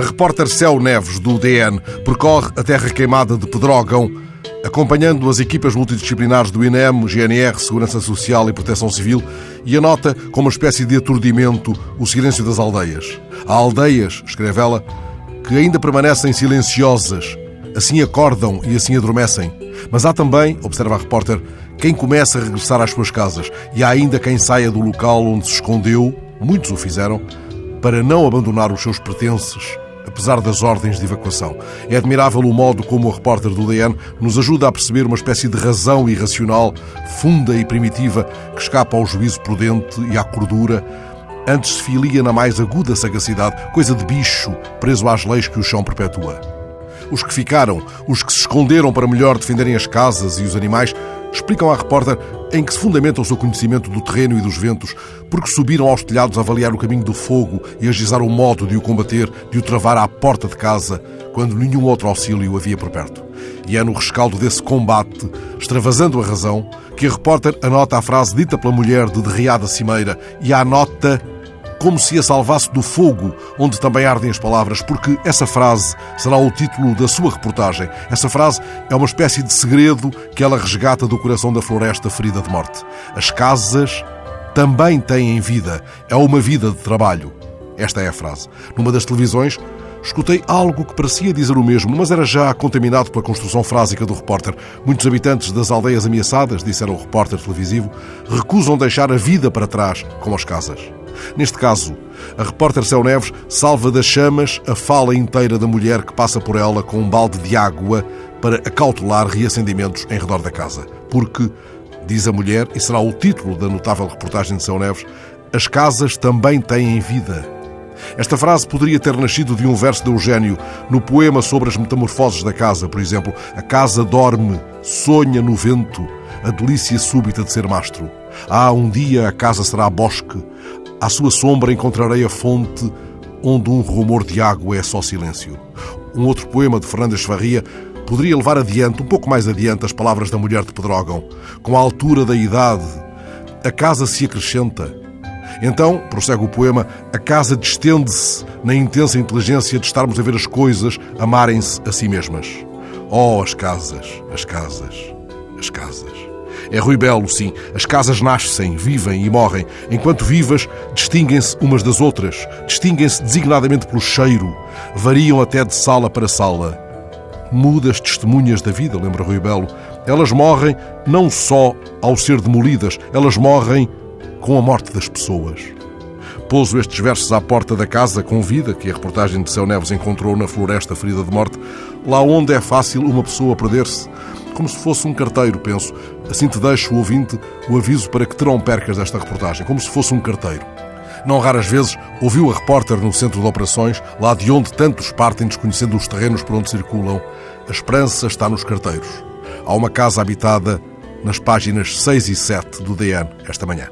repórter Céu Neves, do DN, percorre a terra queimada de Pedrógão, acompanhando as equipas multidisciplinares do INEM, GNR, Segurança Social e Proteção Civil, e anota, com uma espécie de aturdimento, o silêncio das aldeias. Há aldeias, escreve ela, que ainda permanecem silenciosas, assim acordam e assim adormecem. Mas há também, observa a repórter, quem começa a regressar às suas casas e há ainda quem saia do local onde se escondeu, muitos o fizeram, para não abandonar os seus pertences, apesar das ordens de evacuação. É admirável o modo como o repórter do DN nos ajuda a perceber uma espécie de razão irracional, funda e primitiva, que escapa ao juízo prudente e à cordura, antes se filia na mais aguda sagacidade, coisa de bicho preso às leis que o chão perpetua. Os que ficaram, os que se esconderam para melhor defenderem as casas e os animais, explicam à repórter em que se fundamenta o seu conhecimento do terreno e dos ventos, porque subiram aos telhados a avaliar o caminho do fogo e agizar o modo de o combater, de o travar à porta de casa, quando nenhum outro auxílio havia por perto. E é no rescaldo desse combate, extravasando a razão, que a repórter anota a frase dita pela mulher de derriada cimeira e a anota como se a salvasse do fogo, onde também ardem as palavras, porque essa frase será o título da sua reportagem. Essa frase é uma espécie de segredo que ela resgata do coração da floresta ferida de morte. As casas também têm vida, é uma vida de trabalho. Esta é a frase. Numa das televisões, escutei algo que parecia dizer o mesmo, mas era já contaminado pela construção frásica do repórter. Muitos habitantes das aldeias ameaçadas, disseram o repórter televisivo, recusam deixar a vida para trás, como as casas. Neste caso, a repórter Céu Neves salva das chamas a fala inteira da mulher que passa por ela com um balde de água para acautelar reacendimentos em redor da casa. Porque, diz a mulher, e será o título da notável reportagem de Céu Neves, as casas também têm vida. Esta frase poderia ter nascido de um verso de Eugênio, no poema sobre as metamorfoses da casa, por exemplo. A casa dorme, sonha no vento, a delícia súbita de ser mastro. Ah, um dia a casa será bosque, à sua sombra encontrarei a fonte onde um rumor de água é só silêncio. Um outro poema de Fernandes Farria poderia levar adiante, um pouco mais adiante, as palavras da mulher de Pedrógão. Com a altura da idade, a casa se acrescenta. Então, prossegue o poema, a casa distende-se na intensa inteligência de estarmos a ver as coisas amarem-se a si mesmas. Oh, as casas, as casas, as casas. É Rui Belo, sim. As casas nascem, vivem e morrem. Enquanto vivas, distinguem-se umas das outras. Distinguem-se designadamente pelo cheiro. Variam até de sala para sala. Mudas testemunhas da vida, lembra Rui Belo. Elas morrem não só ao ser demolidas, elas morrem com a morte das pessoas. Pouso estes versos à porta da casa com vida que a reportagem de Céu Neves encontrou na floresta ferida de morte, lá onde é fácil uma pessoa perder-se, como se fosse um carteiro, penso. Assim te deixo, o ouvinte, o aviso para que te não percas desta reportagem, como se fosse um carteiro. Não raras vezes ouviu a repórter no centro de operações, lá de onde tantos partem desconhecendo os terrenos por onde circulam. A esperança está nos carteiros. Há uma casa habitada nas páginas 6 e 7 do DN esta manhã.